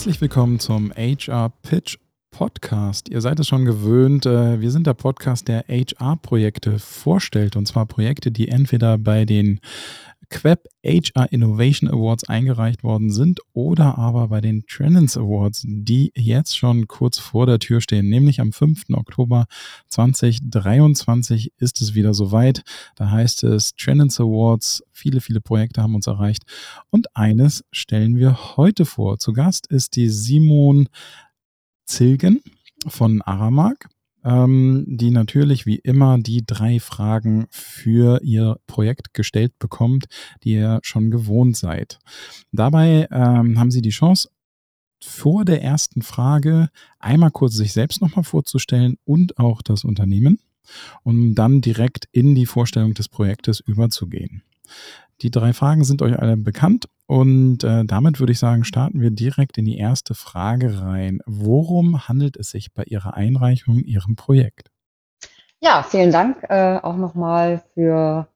Herzlich willkommen zum HR Pitch Podcast. Ihr seid es schon gewöhnt, äh, wir sind der Podcast, der HR-Projekte vorstellt. Und zwar Projekte, die entweder bei den Queb HR Innovation Awards eingereicht worden sind oder aber bei den Trends Awards, die jetzt schon kurz vor der Tür stehen, nämlich am 5. Oktober 2023 ist es wieder soweit. Da heißt es Trends Awards, viele, viele Projekte haben uns erreicht und eines stellen wir heute vor. Zu Gast ist die Simon Zilgen von Aramark ähm, die natürlich wie immer die drei Fragen für ihr Projekt gestellt bekommt, die ihr schon gewohnt seid. Dabei ähm, haben sie die Chance, vor der ersten Frage einmal kurz sich selbst nochmal vorzustellen und auch das Unternehmen, um dann direkt in die Vorstellung des Projektes überzugehen. Die drei Fragen sind euch alle bekannt und äh, damit würde ich sagen, starten wir direkt in die erste Frage rein. Worum handelt es sich bei Ihrer Einreichung, Ihrem Projekt? Ja, vielen Dank äh, auch nochmal für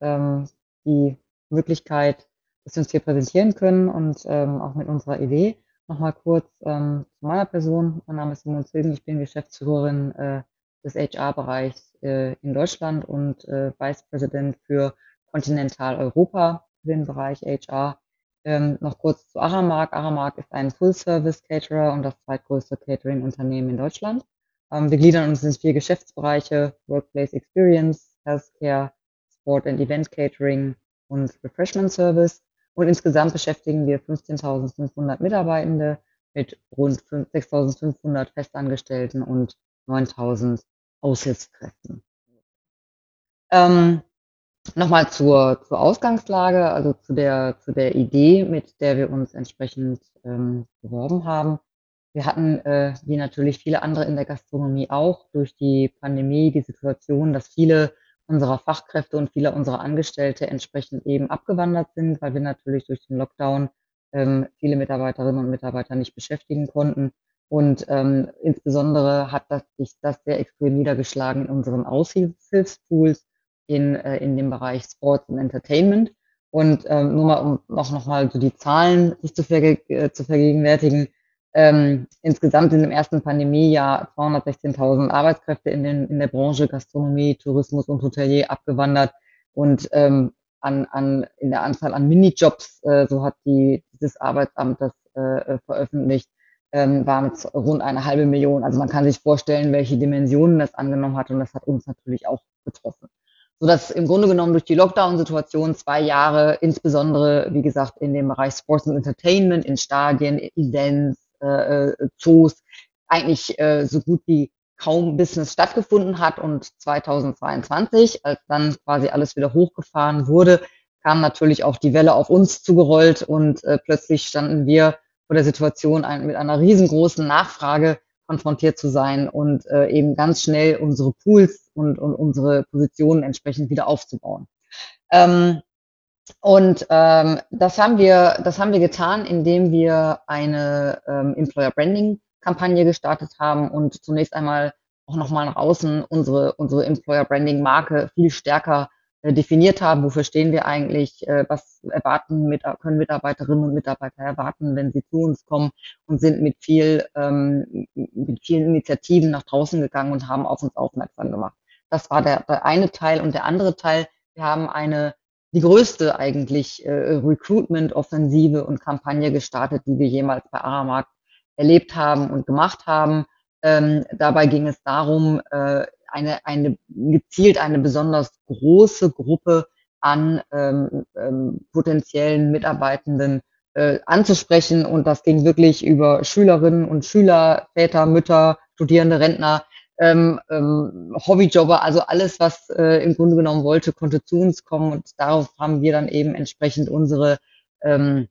ähm, die Möglichkeit, dass wir uns hier präsentieren können und ähm, auch mit unserer Idee. Nochmal kurz ähm, zu meiner Person. Mein Name ist Simon Zilgen, ich bin Geschäftsführerin äh, des HR-Bereichs äh, in Deutschland und äh, Vice President für Kontinentaleuropa für den Bereich HR. Ähm, noch kurz zu Aramark. Aramark ist ein Full-Service-Caterer und das zweitgrößte Catering-Unternehmen in Deutschland. Ähm, wir gliedern uns in vier Geschäftsbereiche, Workplace Experience, Healthcare, Sport and Event Catering und Refreshment Service. Und insgesamt beschäftigen wir 15.500 Mitarbeitende mit rund 6.500 Festangestellten und 9.000 Aushilfskräften. Ähm, Nochmal zur, zur Ausgangslage, also zu der, zu der Idee, mit der wir uns entsprechend ähm, beworben haben. Wir hatten, äh, wie natürlich viele andere in der Gastronomie auch, durch die Pandemie die Situation, dass viele unserer Fachkräfte und viele unserer Angestellte entsprechend eben abgewandert sind, weil wir natürlich durch den Lockdown ähm, viele Mitarbeiterinnen und Mitarbeiter nicht beschäftigen konnten. Und ähm, insbesondere hat das, sich das sehr extrem niedergeschlagen in unseren Aushilfspools in, äh, in dem Bereich Sports und Entertainment. Und ähm, nur mal, um auch nochmal so die Zahlen sich zu, verge äh, zu vergegenwärtigen, ähm, insgesamt in dem ersten Pandemiejahr 216.000 Arbeitskräfte in, den, in der Branche Gastronomie, Tourismus und Hotelier abgewandert und ähm, an, an, in der Anzahl an Minijobs, äh, so hat die, dieses Arbeitsamt das äh, veröffentlicht, ähm, waren es rund eine halbe Million. Also man kann sich vorstellen, welche Dimensionen das angenommen hat und das hat uns natürlich auch betroffen sodass im Grunde genommen durch die Lockdown-Situation zwei Jahre, insbesondere, wie gesagt, in dem Bereich Sports and Entertainment, in Stadien, Events, äh, äh, Zoos, eigentlich äh, so gut wie kaum Business stattgefunden hat. Und 2022, als dann quasi alles wieder hochgefahren wurde, kam natürlich auch die Welle auf uns zugerollt und äh, plötzlich standen wir vor der Situation ein, mit einer riesengroßen Nachfrage konfrontiert zu sein und äh, eben ganz schnell unsere Pools und, und unsere Positionen entsprechend wieder aufzubauen. Ähm, und ähm, das haben wir, das haben wir getan, indem wir eine ähm, Employer Branding Kampagne gestartet haben und zunächst einmal auch nochmal nach außen unsere, unsere Employer Branding Marke viel stärker definiert haben, wofür stehen wir eigentlich, äh, was erwarten mit, können Mitarbeiterinnen und Mitarbeiter erwarten, wenn sie zu uns kommen und sind mit viel, ähm, mit vielen Initiativen nach draußen gegangen und haben auf uns aufmerksam gemacht. Das war der, der eine Teil und der andere Teil, wir haben eine die größte eigentlich äh, Recruitment-Offensive und Kampagne gestartet, die wir jemals bei Aramark erlebt haben und gemacht haben. Ähm, dabei ging es darum, äh, eine, eine gezielt eine besonders große Gruppe an ähm, ähm, potenziellen Mitarbeitenden äh, anzusprechen. Und das ging wirklich über Schülerinnen und Schüler, Väter, Mütter, Studierende, Rentner, ähm, ähm, Hobbyjobber, also alles, was äh, im Grunde genommen wollte, konnte zu uns kommen. Und darauf haben wir dann eben entsprechend unsere ähm,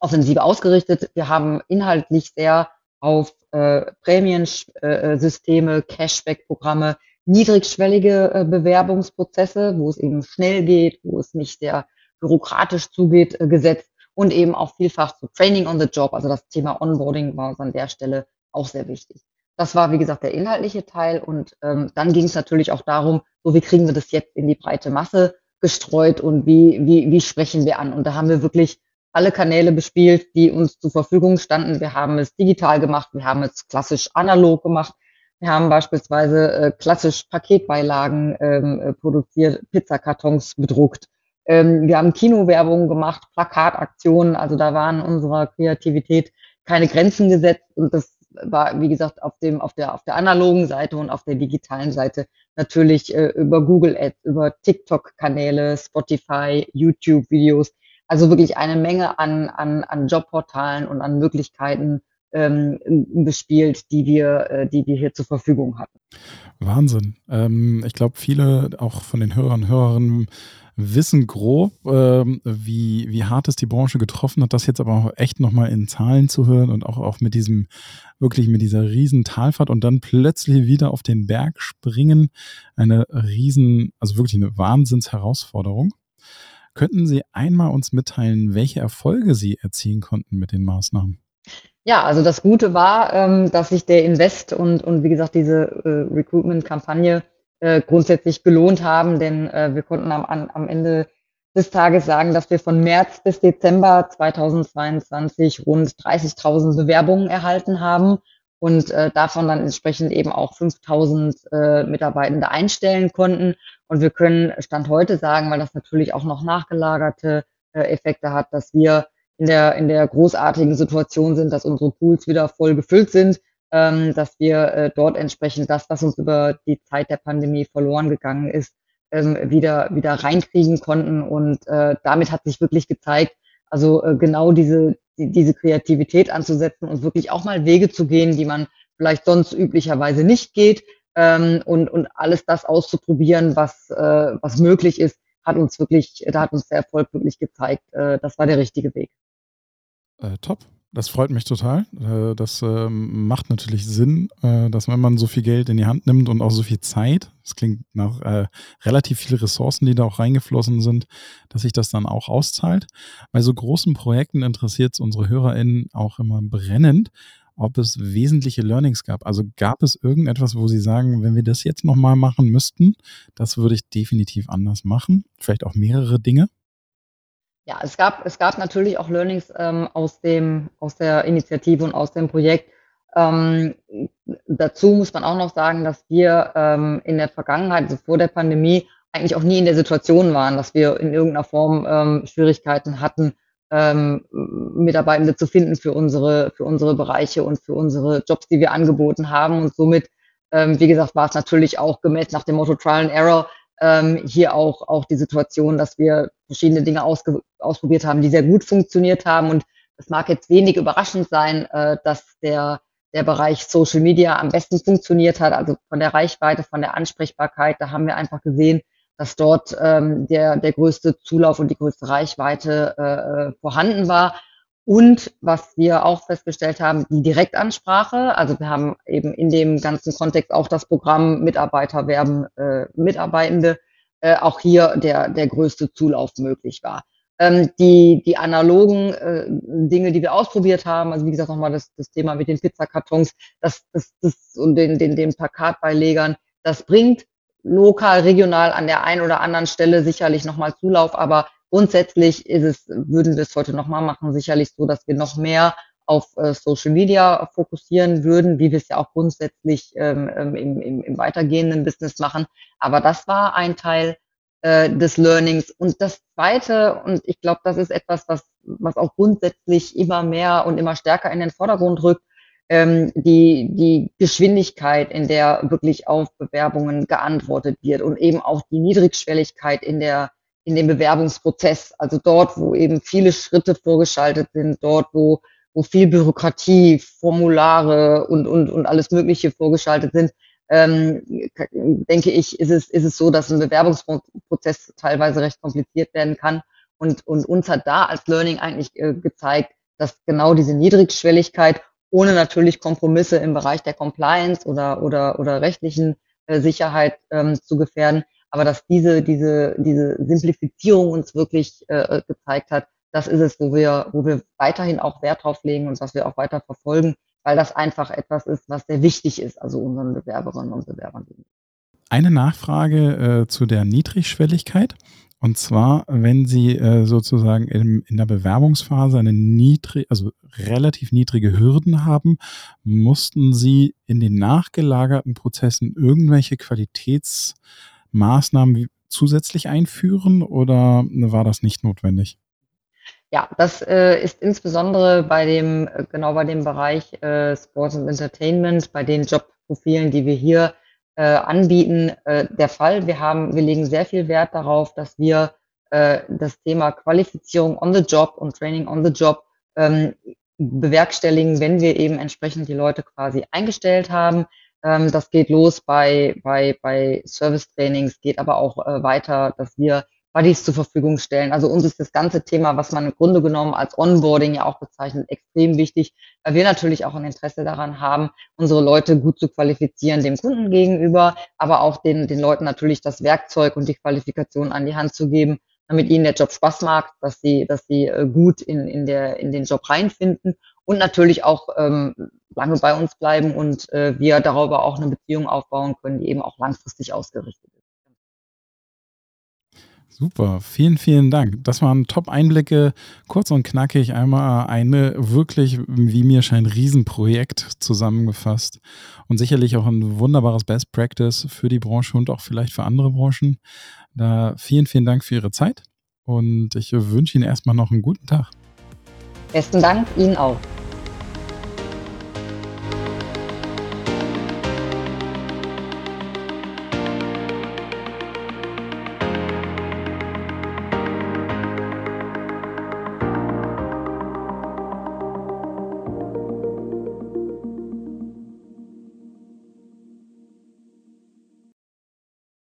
Offensive ausgerichtet. Wir haben inhaltlich sehr auf äh, Prämiensysteme, äh, Cashback-Programme, niedrigschwellige äh, Bewerbungsprozesse, wo es eben schnell geht, wo es nicht sehr bürokratisch zugeht, äh, gesetzt und eben auch vielfach zu Training on the Job. Also das Thema Onboarding war uns an der Stelle auch sehr wichtig. Das war, wie gesagt, der inhaltliche Teil. Und ähm, dann ging es natürlich auch darum, so wie kriegen wir das jetzt in die breite Masse gestreut und wie, wie, wie sprechen wir an. Und da haben wir wirklich alle Kanäle bespielt, die uns zur Verfügung standen. Wir haben es digital gemacht, wir haben es klassisch analog gemacht. Wir haben beispielsweise äh, klassisch Paketbeilagen ähm, äh, produziert, Pizzakartons bedruckt. Ähm, wir haben Kinowerbung gemacht, Plakataktionen, also da waren unserer Kreativität keine Grenzen gesetzt und das war, wie gesagt, auf dem, auf der, auf der analogen Seite und auf der digitalen Seite natürlich äh, über Google Ads, über TikTok-Kanäle, Spotify, YouTube-Videos. Also wirklich eine Menge an, an, an Jobportalen und an Möglichkeiten ähm, bespielt, die wir, äh, die wir hier zur Verfügung hatten. Wahnsinn. Ähm, ich glaube, viele auch von den Hörern und Hörerinnen wissen grob, ähm, wie, wie hart es die Branche getroffen hat. Das jetzt aber auch echt nochmal in Zahlen zu hören und auch, auch mit diesem, wirklich mit dieser riesen Talfahrt und dann plötzlich wieder auf den Berg springen. Eine riesen, also wirklich eine Wahnsinnsherausforderung. Könnten Sie einmal uns mitteilen, welche Erfolge Sie erzielen konnten mit den Maßnahmen? Ja, also das Gute war, ähm, dass sich der Invest und, und wie gesagt diese äh, Recruitment-Kampagne äh, grundsätzlich gelohnt haben, denn äh, wir konnten am, am Ende des Tages sagen, dass wir von März bis Dezember 2022 rund 30.000 Bewerbungen erhalten haben und davon dann entsprechend eben auch 5.000 äh, Mitarbeitende einstellen konnten. Und wir können Stand heute sagen, weil das natürlich auch noch nachgelagerte äh, Effekte hat, dass wir in der, in der großartigen Situation sind, dass unsere Pools wieder voll gefüllt sind, ähm, dass wir äh, dort entsprechend das, was uns über die Zeit der Pandemie verloren gegangen ist, ähm, wieder, wieder reinkriegen konnten. Und äh, damit hat sich wirklich gezeigt, also äh, genau diese, die, diese Kreativität anzusetzen und wirklich auch mal Wege zu gehen, die man vielleicht sonst üblicherweise nicht geht ähm, und, und alles das auszuprobieren, was, äh, was möglich ist, hat uns wirklich, da hat uns der Erfolg wirklich gezeigt, äh, das war der richtige Weg. Äh, top. Das freut mich total. Äh, das ähm, macht natürlich Sinn, äh, dass wenn man so viel Geld in die Hand nimmt und auch so viel Zeit, das klingt nach äh, relativ viele Ressourcen, die da auch reingeflossen sind, dass sich das dann auch auszahlt. Bei so großen Projekten interessiert es unsere HörerInnen auch immer brennend, ob es wesentliche Learnings gab. Also gab es irgendetwas, wo Sie sagen, wenn wir das jetzt nochmal machen müssten, das würde ich definitiv anders machen? Vielleicht auch mehrere Dinge? Ja, es gab, es gab natürlich auch Learnings ähm, aus, dem, aus der Initiative und aus dem Projekt. Ähm, dazu muss man auch noch sagen, dass wir ähm, in der Vergangenheit, also vor der Pandemie, eigentlich auch nie in der Situation waren, dass wir in irgendeiner Form ähm, Schwierigkeiten hatten, ähm, Mitarbeitende zu finden für unsere, für unsere Bereiche und für unsere Jobs, die wir angeboten haben. Und somit, ähm, wie gesagt, war es natürlich auch gemäß nach dem Motto Trial and Error ähm, hier auch, auch die Situation, dass wir verschiedene Dinge ausprobiert haben, die sehr gut funktioniert haben. Und es mag jetzt wenig überraschend sein, äh, dass der, der Bereich Social Media am besten funktioniert hat, also von der Reichweite, von der Ansprechbarkeit. Da haben wir einfach gesehen, dass dort ähm, der, der größte Zulauf und die größte Reichweite äh, vorhanden war. Und was wir auch festgestellt haben, die Direktansprache. Also wir haben eben in dem ganzen Kontext auch das Programm Mitarbeiter werben äh, Mitarbeitende, äh, auch hier der, der größte Zulauf möglich war. Ähm, die, die analogen äh, Dinge, die wir ausprobiert haben, also wie gesagt nochmal das, das Thema mit den Pizzakartons, das, das, das und den, den, den Plakatbeilegern, das bringt lokal, regional an der einen oder anderen Stelle sicherlich nochmal Zulauf, aber Grundsätzlich ist es, würden wir es heute nochmal machen, sicherlich so, dass wir noch mehr auf äh, Social Media fokussieren würden, wie wir es ja auch grundsätzlich ähm, ähm, im, im, im weitergehenden Business machen. Aber das war ein Teil äh, des Learnings. Und das Zweite, und ich glaube, das ist etwas, was, was auch grundsätzlich immer mehr und immer stärker in den Vordergrund rückt, ähm, die, die Geschwindigkeit, in der wirklich auf Bewerbungen geantwortet wird und eben auch die Niedrigschwelligkeit in der in dem Bewerbungsprozess. Also dort, wo eben viele Schritte vorgeschaltet sind, dort, wo, wo viel Bürokratie, Formulare und, und, und alles Mögliche vorgeschaltet sind, ähm, denke ich, ist es, ist es so, dass ein Bewerbungsprozess teilweise recht kompliziert werden kann. Und, und uns hat da als Learning eigentlich äh, gezeigt, dass genau diese Niedrigschwelligkeit ohne natürlich Kompromisse im Bereich der Compliance oder, oder, oder rechtlichen äh, Sicherheit ähm, zu gefährden, aber dass diese, diese, diese Simplifizierung uns wirklich äh, gezeigt hat, das ist es, wo wir, wo wir weiterhin auch Wert drauf legen und was wir auch weiter verfolgen, weil das einfach etwas ist, was sehr wichtig ist, also unseren Bewerberinnen und Bewerbern. Eine Nachfrage äh, zu der Niedrigschwelligkeit. Und zwar, wenn Sie äh, sozusagen in, in, der Bewerbungsphase eine niedrige, also relativ niedrige Hürden haben, mussten Sie in den nachgelagerten Prozessen irgendwelche Qualitätsmaßnahmen zusätzlich einführen oder war das nicht notwendig? Ja, das äh, ist insbesondere bei dem, äh, genau bei dem Bereich äh, Sports and Entertainment, bei den Jobprofilen, die wir hier äh, anbieten, äh, der Fall. Wir haben, wir legen sehr viel Wert darauf, dass wir äh, das Thema Qualifizierung on the Job und Training on the Job ähm, bewerkstelligen, wenn wir eben entsprechend die Leute quasi eingestellt haben. Ähm, das geht los bei, bei, bei Service-Trainings, geht aber auch äh, weiter, dass wir Buddies zur Verfügung stellen. Also uns ist das ganze Thema, was man im Grunde genommen als Onboarding ja auch bezeichnet, extrem wichtig, weil wir natürlich auch ein Interesse daran haben, unsere Leute gut zu qualifizieren dem Kunden gegenüber, aber auch den, den Leuten natürlich das Werkzeug und die Qualifikation an die Hand zu geben, damit ihnen der Job Spaß macht, dass sie, dass sie äh, gut in, in, der, in den Job reinfinden und natürlich auch ähm, lange bei uns bleiben und äh, wir darüber auch eine Beziehung aufbauen können, die eben auch langfristig ausgerichtet ist. Super, vielen, vielen Dank. Das waren Top-Einblicke, kurz und knackig, einmal eine wirklich, wie mir scheint, Riesenprojekt zusammengefasst und sicherlich auch ein wunderbares Best Practice für die Branche und auch vielleicht für andere Branchen. Da vielen, vielen Dank für Ihre Zeit und ich wünsche Ihnen erstmal noch einen guten Tag. Besten Dank Ihnen auch.